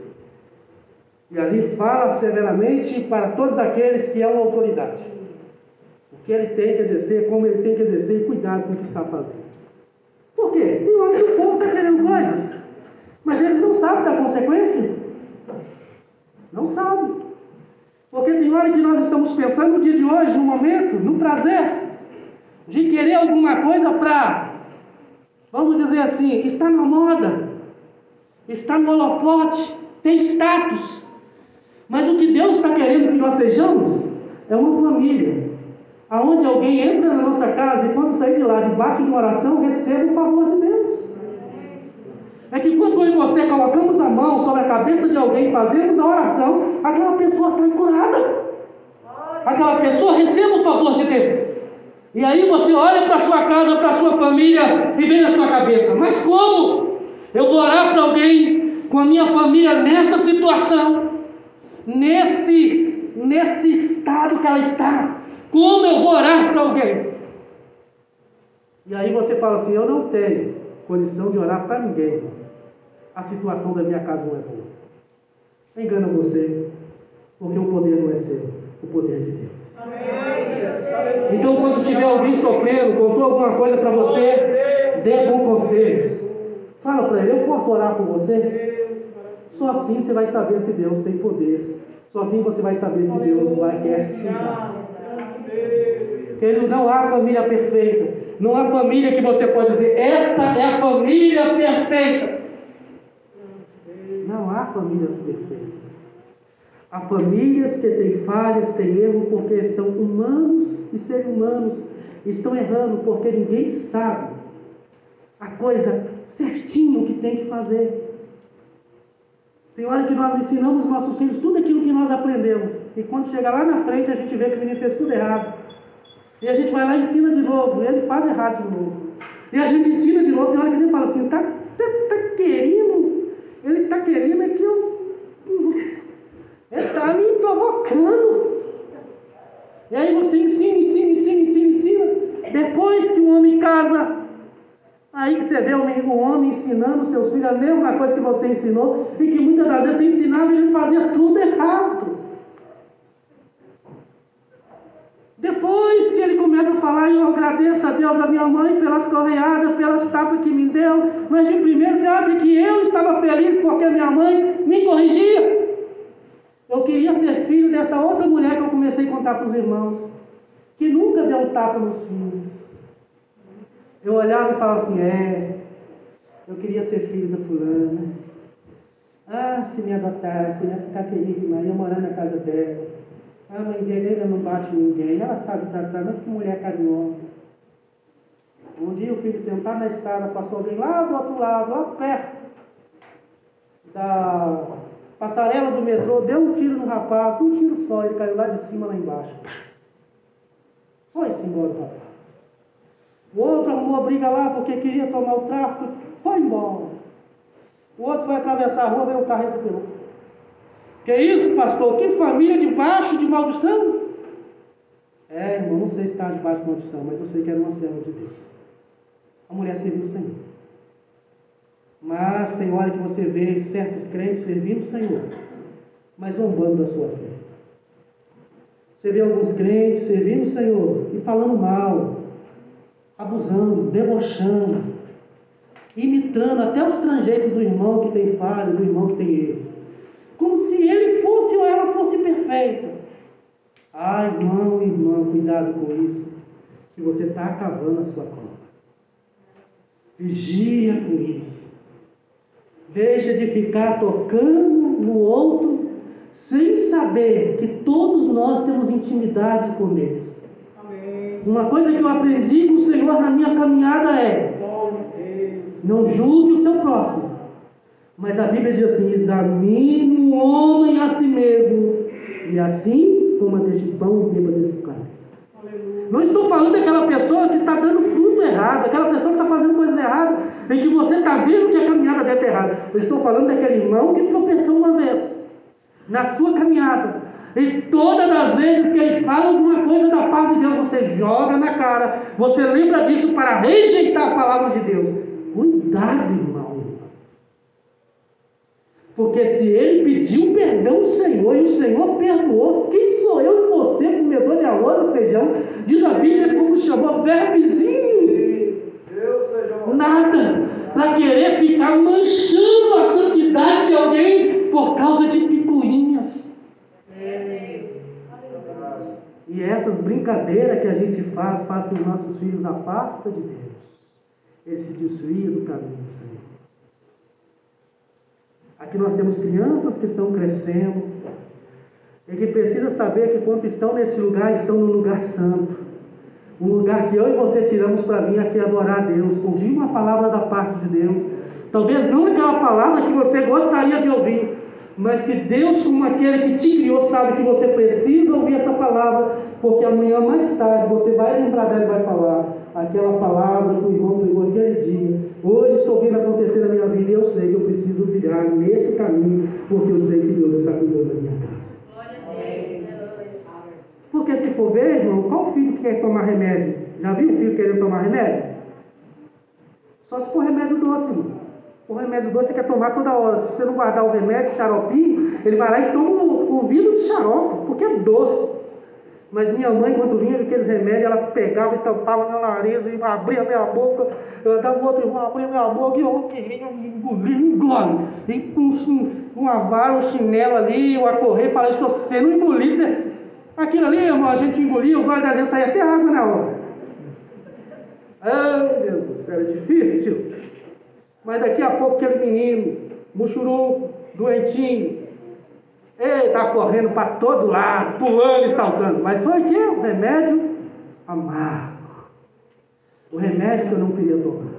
E ali fala severamente para todos aqueles que é uma autoridade. O que ele tem que exercer, como ele tem que exercer e cuidado com o que está fazendo. Por quê? Tem hora que o povo está querendo coisas, mas eles não sabem da consequência. Não sabem. Porque tem hora que nós estamos pensando no dia de hoje, no momento, no prazer, de querer alguma coisa para, vamos dizer assim, está na moda, está no holofote, tem status. Mas o que Deus está querendo que nós sejamos é uma família, aonde alguém entra na nossa casa e quando sair de lá, debaixo de uma oração, receba o favor de Deus. É que quando eu e você colocamos a mão sobre a cabeça de alguém e fazemos a oração, aquela pessoa sai curada. Aquela pessoa recebe o favor de Deus. E aí você olha para sua casa, para sua família e vem na sua cabeça, mas como eu vou orar para alguém com a minha família nessa situação, nesse, nesse estado que ela está? Como eu vou orar para alguém? E aí você fala assim: eu não tenho condição de orar para ninguém. A situação da minha casa não é boa. Engana você, porque o poder não é seu, o poder é de Deus. Então, quando tiver alguém sofrendo, contou alguma coisa para você, dê bons conselhos. Fala para ele: Eu posso orar por você? Só assim você vai saber se Deus tem poder. Só assim você vai saber se Deus vai querer te usar. Querido, não há família perfeita. Não há família que você pode dizer, esta é a família perfeita. Famílias perfeitas. Há famílias que têm falhas, têm erro, porque são humanos e seres humanos estão errando, porque ninguém sabe a coisa certinho que tem que fazer. Tem hora que nós ensinamos nossos filhos tudo aquilo que nós aprendemos. E quando chega lá na frente, a gente vê que o menino fez tudo errado. E a gente vai lá e ensina de novo. Ele faz errado de novo. E a gente ensina de novo. Tem hora que ele fala assim: tá, tá, tá querendo? Ele está querendo é que eu. Ele está me provocando. E aí você ensina, ensina, ensina, ensina, ensina. Depois que o homem casa, Aí que você vê um homem ensinando seus filhos a mesma coisa que você ensinou, e que muitas das vezes você ensinava e ele fazia tudo errado. Depois que ele começa a falar, eu agradeço a Deus, a minha mãe, pelas correadas, pelas tapas que me deu, mas de primeiro você acha que eu feliz porque minha mãe me corrigia? Eu queria ser filho dessa outra mulher que eu comecei a contar para os irmãos, que nunca deu um tapa nos filhos. Eu olhava e falava assim, é, eu queria ser filho da fulana. Ah, se me adotasse, eu ia ficar feliz demais, ia morar na casa dela. Ah, mãe dele não bate ninguém, ela sabe tratar, mas que mulher carinhosa. Um dia o filho sentado na escada, passou alguém lá do outro lado, lá perto da passarela do metrô, deu um tiro no rapaz, um tiro só, ele caiu lá de cima, lá embaixo. Foi-se embora o rapaz. O outro arrumou briga lá porque queria tomar o tráfico, foi embora. O outro foi atravessar a rua, veio o carro atropelou. Que isso, pastor? Que família debaixo de maldição? É, irmão, não sei se está debaixo de maldição, mas eu sei que era uma serva de Deus. A mulher serviu o Senhor. Mas tem hora que você vê certos crentes servindo o Senhor, mas zombando da sua fé. Você vê alguns crentes servindo o Senhor e falando mal, abusando, debochando, imitando até os trangeiros do irmão que tem falha, do irmão que tem erro. Como se ele fosse ou ela fosse perfeita. Ah, irmão, irmão, cuidado com isso, que você está acabando a sua cova. Vigia com isso. Deixa de ficar tocando no outro sem saber que todos nós temos intimidade com Deus. Uma coisa que eu aprendi com o Senhor na minha caminhada é: não julgue o seu próximo. Mas a Bíblia diz assim: examine o homem a si mesmo, e assim coma deste pão e beba desse cálice. Não estou falando daquela pessoa que está dando fruto errado, aquela pessoa que está fazendo coisas erradas, em que você está vendo que a caminhada deve estar errada. Eu estou falando daquele irmão que tropeçou uma vez na sua caminhada. E todas as vezes que ele fala alguma coisa da parte de Deus, você joga na cara, você lembra disso para rejeitar a palavra de Deus. Cuidado, irmão. Porque se ele pediu perdão ao Senhor e o Senhor perdoou, quem sou eu e você, comedor de arroz e feijão? Diz a Bíblia como chamou vermezinho. Nada para querer ficar manchando a santidade de alguém por causa de picuinhas. E essas brincadeiras que a gente faz, faz que os nossos filhos afastam de Deus. Eles se do caminho do Senhor. Aqui nós temos crianças que estão crescendo e que precisam saber que quando estão nesse lugar, estão no lugar santo. Um lugar que eu e você tiramos para vir aqui adorar a Deus, ouvir uma palavra da parte de Deus. Talvez não aquela palavra que você gostaria de ouvir, mas que Deus, como aquele que te criou, sabe que você precisa ouvir essa palavra, porque amanhã mais tarde você vai lembrar dela e vai falar aquela palavra que o irmão pegou aquele dia. Hoje estou vendo acontecer na minha vida e eu sei que eu preciso virar nesse caminho, porque eu sei que Deus está cuidando da minha casa. Porque se for ver, irmão, qual filho que quer tomar remédio? Já viu um filho querendo tomar remédio? Só se for remédio doce, irmão. O remédio doce você quer tomar toda hora. Se você não guardar o remédio, xaropinho, ele vai lá e toma o, o vidro de xarope, porque é doce. Mas minha mãe, quando vinha aqueles remédios, ela pegava e tampava meu nariz e abria minha boca. Eu dava o outro irmão, abria minha boca e eu queria engolir, engole. E com uma vara, um chinelo ali, eu a correr, falei, se você não engolisse, aquilo ali, irmão, a gente engolia, os olhos da gente saía até água na hora. Ah, Jesus, era difícil. Mas daqui a pouco aquele menino, muxuru, doentinho, ele está correndo para todo lado, pulando e saltando. Mas foi o quê? O remédio amargo. O remédio que eu não queria tomar.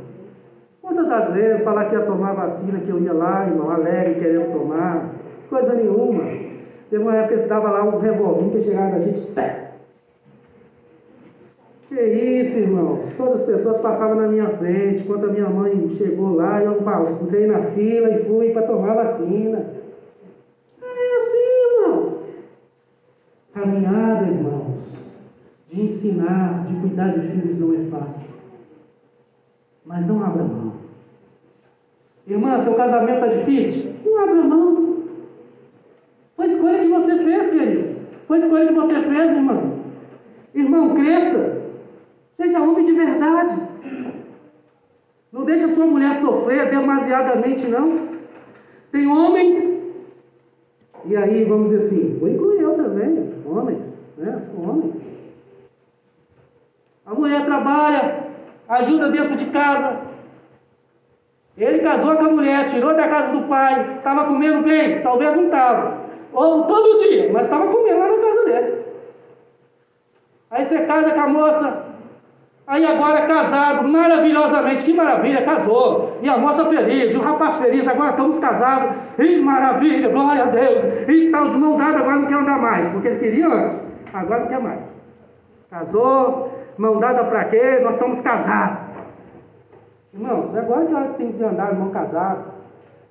Quantas das vezes falar que ia tomar vacina, que eu ia lá, irmão, alegre, querendo tomar, coisa nenhuma. Teve uma época que estava lá um revolvinho que chegava na gente, pé. Que isso, irmão? Todas as pessoas passavam na minha frente. Quando a minha mãe chegou lá, eu entrei na fila e fui para tomar vacina. É assim, irmão. Caminhada, irmãos, de ensinar, de cuidar de filhos não é fácil. Mas não abra mão. Irmã, seu casamento está difícil? Não abra mão. Foi escolha que você fez, querido. Foi escolha que você fez, irmão. Irmão, cresça. Seja homem de verdade. Não deixe a sua mulher sofrer demasiadamente, não. Tem homens, e aí vamos dizer assim, vou incluir eu também, homens, né? Sou homem. A mulher trabalha, ajuda dentro de casa. Ele casou com a mulher, tirou da casa do pai, estava comendo bem, talvez não estava. Ou todo dia, mas estava comendo lá na casa dele. Aí você casa com a moça, Aí agora casado, maravilhosamente, que maravilha, casou. E a moça feliz, o rapaz feliz, agora estamos casados. E maravilha, glória a Deus. E tal, de mão dada, agora não quer andar mais, porque ele queria antes, agora não quer mais. Casou, mão dada para quê? Nós somos casados. Irmãos, agora que hora que tem que andar mão casado.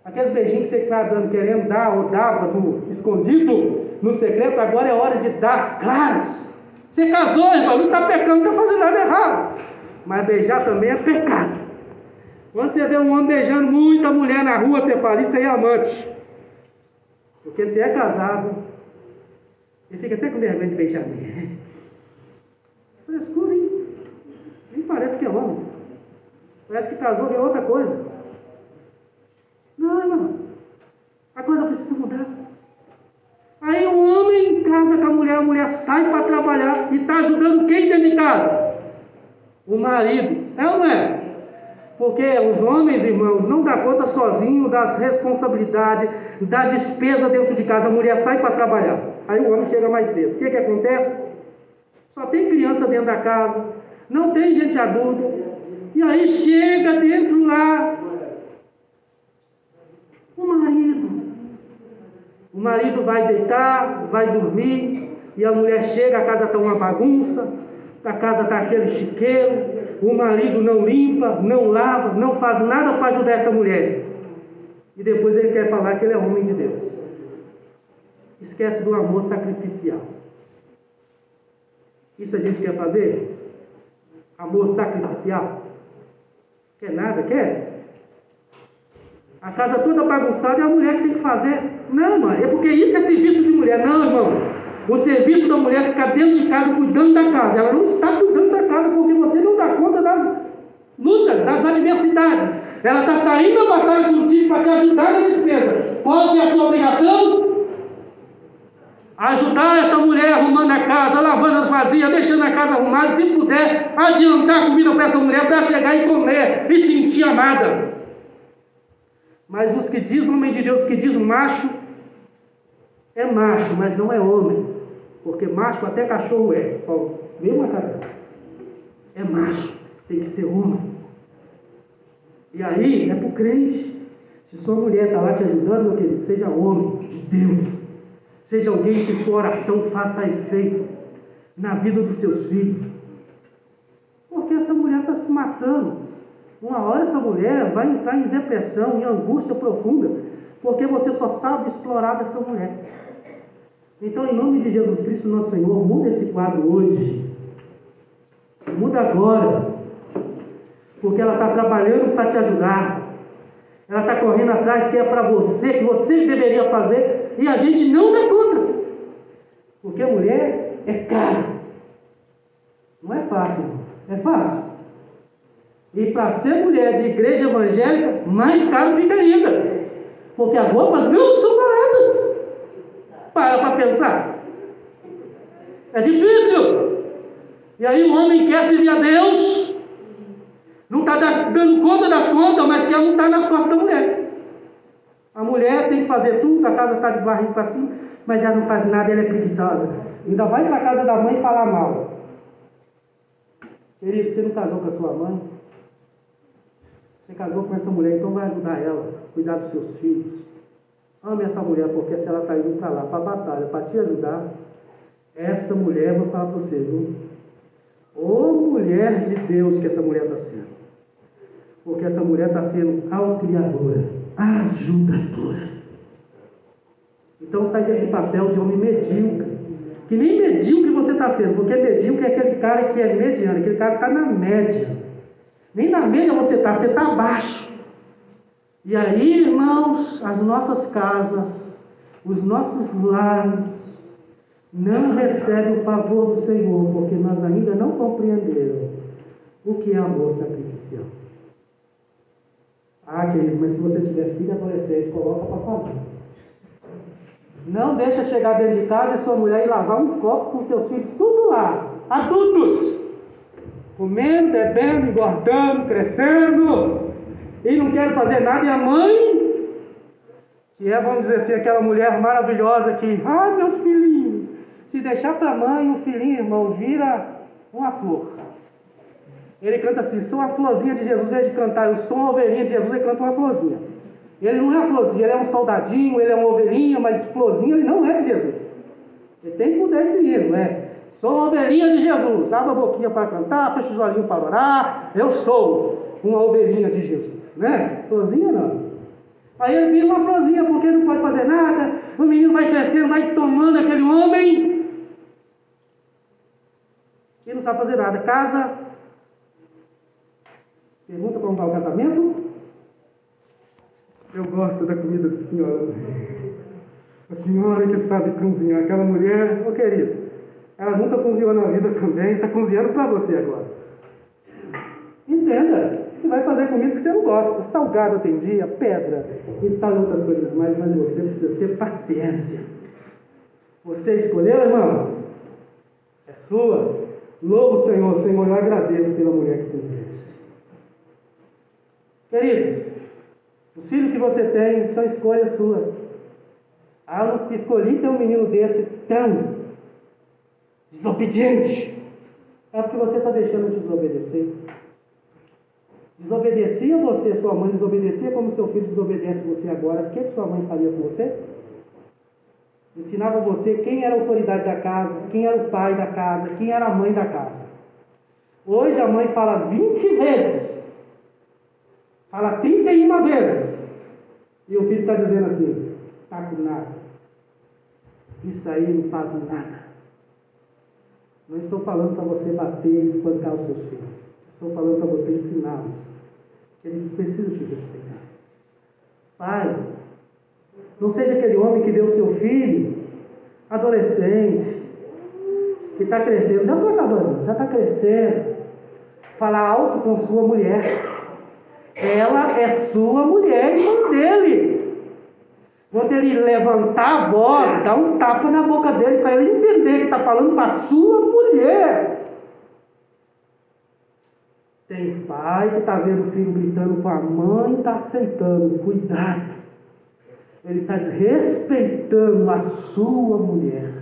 Aqueles beijinhos que você está dando, querendo dar ou dava no escondido, no secreto, agora é hora de dar as claras. Você casou, irmão, não está pecando, não está fazendo nada errado. Mas beijar também é pecado. Quando você vê um homem beijando muita mulher na rua, você fala, isso aí é amante. Porque se é casado, ele fica até com vergonha de beijar mulher. Frescura, hein? Nem parece que é homem. Parece que casou é outra coisa. Não, irmão. A coisa precisa mudar. Aí o homem casa com a mulher, a mulher sai para trabalhar e está ajudando quem dentro de casa? O marido. É ou não é? Porque os homens, irmãos, não dá conta sozinho das responsabilidades, da despesa dentro de casa. A mulher sai para trabalhar. Aí o homem chega mais cedo. O que, que acontece? Só tem criança dentro da casa, não tem gente adulta. E aí chega dentro lá marido o marido vai deitar, vai dormir, e a mulher chega, a casa está uma bagunça, a casa está aquele chiqueiro, o marido não limpa, não lava, não faz nada para ajudar essa mulher. E depois ele quer falar que ele é homem de Deus. Esquece do amor sacrificial. Isso a gente quer fazer? Amor sacrificial? Quer nada? Quer? A casa toda bagunçada é a mulher que tem que fazer. Não, mano, é porque isso é serviço de mulher. Não, irmão. O serviço da mulher é ficar dentro de casa cuidando da casa. Ela não está cuidando da casa porque você não dá conta das lutas, das adversidades. Ela está saindo da batalha contigo para te ajudar na despesa. Qual é a sua obrigação? Ajudar essa mulher arrumando a casa, lavando as vazias, deixando a casa arrumada, se puder, adiantar comida para essa mulher para chegar e comer e sentir amada. Mas os que diz homem de Deus, que diz macho, é macho, mas não é homem. Porque macho até cachorro é, só vê uma cara. É macho, tem que ser homem. E aí é para o crente. Se sua mulher está lá te ajudando, meu querido, seja homem de Deus. Seja alguém que sua oração faça efeito na vida dos seus filhos. Porque essa mulher está se matando. Uma hora essa mulher vai entrar em depressão, em angústia profunda, porque você só sabe explorar dessa mulher. Então, em nome de Jesus Cristo, nosso Senhor, muda esse quadro hoje. Muda agora. Porque ela está trabalhando para te ajudar. Ela está correndo atrás que é para você, que você deveria fazer, e a gente não dá conta. Porque mulher é cara. Não é fácil. É fácil. E para ser mulher de igreja evangélica, mais caro fica ainda. Porque as roupas não são baratas. Para para pensar. É difícil. E aí o homem quer servir a Deus, não está dando conta das contas, mas quer lutar nas costas da mulher. A mulher tem que fazer tudo, a casa está de barriga para cima, mas ela não faz nada, ela é preguiçosa. Ainda vai para a casa da mãe falar mal. Querido, você não casou com a sua mãe? Você casou com essa mulher, então vai ajudar ela, cuidar dos seus filhos. Ame essa mulher, porque se ela está indo para lá, para a batalha, para te ajudar, essa mulher, vou falar para você, viu? Ô mulher de Deus que essa mulher está sendo. Porque essa mulher está sendo auxiliadora, ajudadora. Então sai desse papel de homem medíocre. Que nem medíocre você está sendo, porque medíocre é aquele cara que é mediano, aquele cara que está na média. Nem na média você está, você está abaixo. E aí, irmãos, as nossas casas, os nossos lares, não recebem o favor do Senhor, porque nós ainda não compreenderam o que é amor sacrificial. Ah, querido, mas se você tiver filho adolescente, coloca para fazer. Não deixa chegar dentro de casa e sua mulher ir lavar um copo com seus filhos, tudo lá, adultos, comendo, bebendo, engordando, crescendo, e não quer fazer nada, e a mãe, que é, vamos dizer assim, aquela mulher maravilhosa que, ah, meus filhinhos, se deixar para a mãe, o filhinho, irmão, vira uma flor. Ele canta assim, sou a florzinha de Jesus, em vez de cantar, sou uma ovelhinha de Jesus, ele canta uma florzinha. Ele não é uma florzinha, ele é um soldadinho, ele é uma ovelhinha, mas florzinha ele não é de Jesus. Ele tem que mudar esse hino, é. Sou uma ovelhinha de Jesus, abre a boquinha para cantar, fecha os olhinhos para orar, eu sou uma ovelhinha de Jesus, né? Florzinha não. Aí ele vira uma florzinha porque não pode fazer nada, o menino vai crescendo, vai tomando aquele homem e não sabe fazer nada. Casa, pergunta como está o casamento, eu gosto da comida da senhora. A senhora que sabe cozinhar, aquela mulher, ô querido, ela nunca cozinhou na vida também, está cozinhando para você agora. Entenda, que vai fazer comida que você não gosta. Salgado tem dia, pedra e tal outras coisas mais, mas você precisa ter paciência. Você escolheu, irmão? É sua. Louvo Senhor, Senhor, eu agradeço pela mulher que tu me. Queridos, os filhos que você tem são escolha sua. Ah, eu escolhi ter um menino desse tão desobediente. É porque você está deixando de desobedecer. Desobedecia você, sua mãe desobedecia como seu filho desobedece você agora. O que, que sua mãe faria com você? Ensinava você quem era a autoridade da casa, quem era o pai da casa, quem era a mãe da casa. Hoje a mãe fala 20 vezes Fala 31 vezes. E o filho está dizendo assim: está com nada. Isso aí não faz nada. Não estou falando para você bater e espancar os seus filhos. Estou falando para você ensiná-los. Que eles precisam te respeitar. Pai, não seja aquele homem que deu seu filho, adolescente, que está crescendo, já estou acabando, já está crescendo, falar alto com sua mulher. Ela é sua mulher, irmã dele. Quando ele levantar a voz, dá um tapa na boca dele para ele entender que está falando para sua mulher. Tem pai que está vendo o filho gritando com a mãe e está aceitando. Cuidado. Ele está respeitando a sua mulher.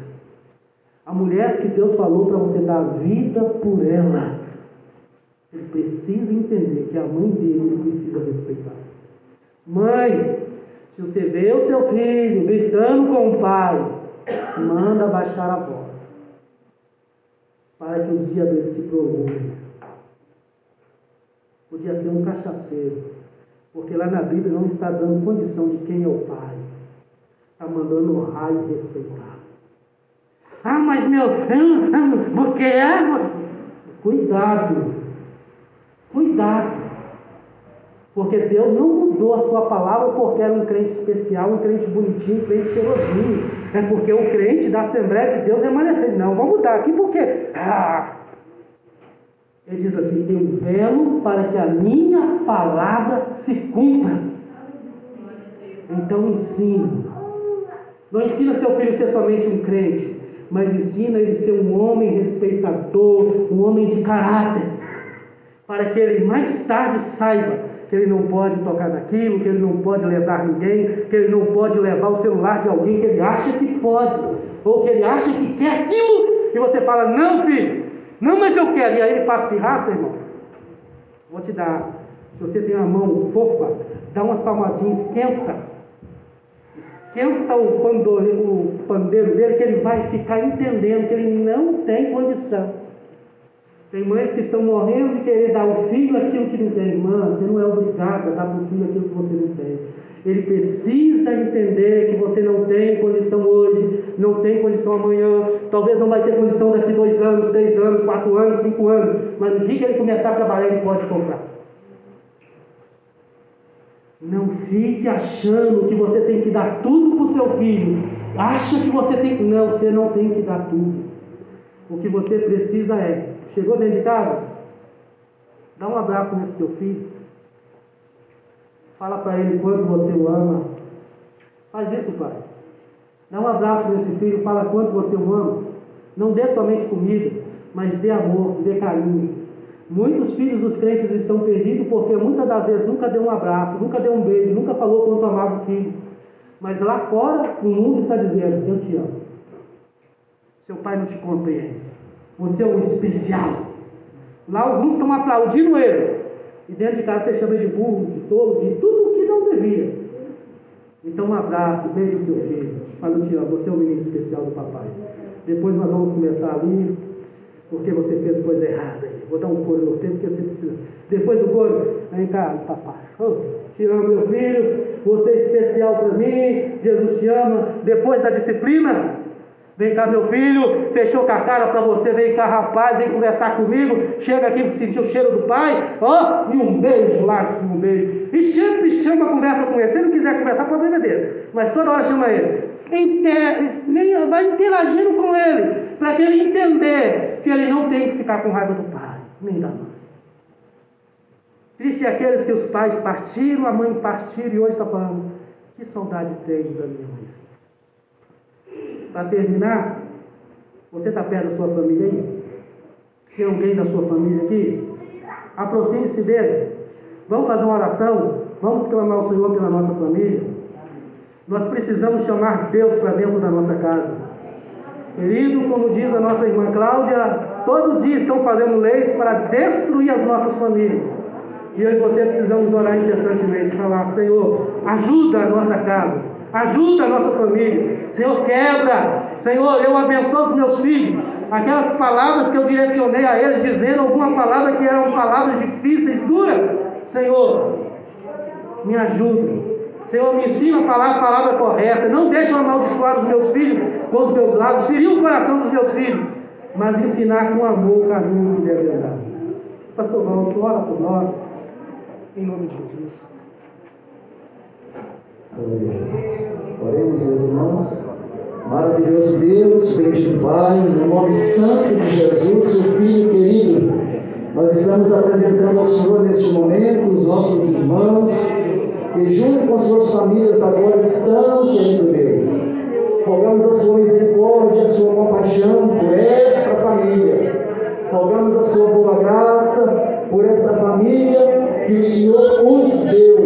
A mulher que Deus falou para você dar vida por ela. Ele precisa entender que a mãe dele ele precisa respeitar. Mãe, se você vê o seu filho gritando com o pai, manda baixar a voz. Para que os dias dele se prolonguem. Podia ser um cachaceiro. Porque lá na Bíblia não está dando condição de quem é o pai. Está mandando honrar e respeitar. Ah, mas meu, hum, hum, porque é. Cuidado. Cuidado. Porque Deus não mudou a sua palavra porque era um crente especial, um crente bonitinho, um crente cheirosinho. É porque o crente da Assembleia de Deus remanescente. Não, vamos mudar aqui porque. Ah, ele diz assim: Eu velo para que a minha palavra se cumpra. Então ensine. Não ensina seu filho a ser somente um crente, mas ensina ele a ser um homem respeitador, um homem de caráter para que ele mais tarde saiba que ele não pode tocar naquilo, que ele não pode lesar ninguém, que ele não pode levar o celular de alguém que ele acha que pode, ou que ele acha que quer aquilo, e você fala, não filho, não, mas eu quero, e aí ele faz pirraça, irmão. Vou te dar, se você tem uma mão fofa, dá umas palmadinhas, esquenta, esquenta o, o pandeiro dele, que ele vai ficar entendendo que ele não tem condição. Tem mães que estão morrendo de querer dar ao filho aquilo que não tem. Irmã, você não é obrigada a dar para o filho aquilo que você não tem. Ele precisa entender que você não tem condição hoje, não tem condição amanhã, talvez não vai ter condição daqui dois anos, três anos, quatro anos, cinco anos, mas no dia que ele começar a trabalhar, ele pode comprar. Não fique achando que você tem que dar tudo para o seu filho. Acha que você tem que. Não, você não tem que dar tudo. O que você precisa é: chegou dentro de casa? Dá um abraço nesse teu filho. Fala para ele quanto você o ama. Faz isso, pai. Dá um abraço nesse filho, fala quanto você o ama. Não dê somente comida, mas dê amor, dê carinho. Muitos filhos dos crentes estão perdidos porque muitas das vezes nunca deu um abraço, nunca deu um beijo, nunca falou quanto amava o filho. Mas lá fora, o mundo está dizendo: Eu te amo. Seu pai não te compreende. Você é um especial. Lá alguns estão aplaudindo ele. E dentro de casa você chama de burro, de tolo, de tudo o que não devia. Então um abraço, beijo seu filho. Fala, eu. Você é um menino especial do papai. Depois nós vamos começar ali, porque você fez coisa errada. Vou dar um couro em você, porque você precisa. Depois do couro, vem cá, papai. Oh, te amo, meu filho. Você é especial para mim. Jesus te ama. Depois da disciplina, Vem cá, meu filho, fechou com a cara para você. Vem cá, rapaz, vem conversar comigo. Chega aqui para sentir o cheiro do pai. Ó, oh, e um beijo lá, um beijo. E sempre chama conversa com ele. Se ele não quiser conversar, problema dele. Mas toda hora chama ele. Inter... Vai interagindo com ele, para que ele entender que ele não tem que ficar com raiva do pai, nem da mãe. Triste é aqueles que os pais partiram, a mãe partiram e hoje está falando: que saudade tenho da minha mãe. Para terminar, você está perto da sua família aí? Tem alguém da sua família aqui? Aproxime-se dele. Vamos fazer uma oração. Vamos clamar ao Senhor pela nossa família. Nós precisamos chamar Deus para dentro da nossa casa. Querido, como diz a nossa irmã Cláudia, todo dia estão fazendo leis para destruir as nossas famílias. E eu e você precisamos orar incessantemente, falar, Senhor, ajuda a nossa casa, ajuda a nossa família. Senhor, quebra. Senhor, eu abençoo os meus filhos. Aquelas palavras que eu direcionei a eles, dizendo alguma palavra que eram palavras difíceis, duras. Senhor, me ajuda. Senhor, me ensina a falar a palavra correta. Não deixe eu amaldiçoar os meus filhos com os meus lábios, ferir o coração dos meus filhos, mas ensinar com amor o caminho que deve andar. Pastor Valdo, ora por nós, em nome de Jesus. Oremos, meus irmãos. Maravilhoso Deus, bendito Pai, no nome santo de Jesus, seu Filho querido, nós estamos apresentando ao Senhor neste momento os nossos irmãos que, junto com suas famílias, agora estão querendo Deus. Rogamos a sua misericórdia, a sua compaixão por essa família. Rogamos a sua boa graça por essa família que o Senhor os deu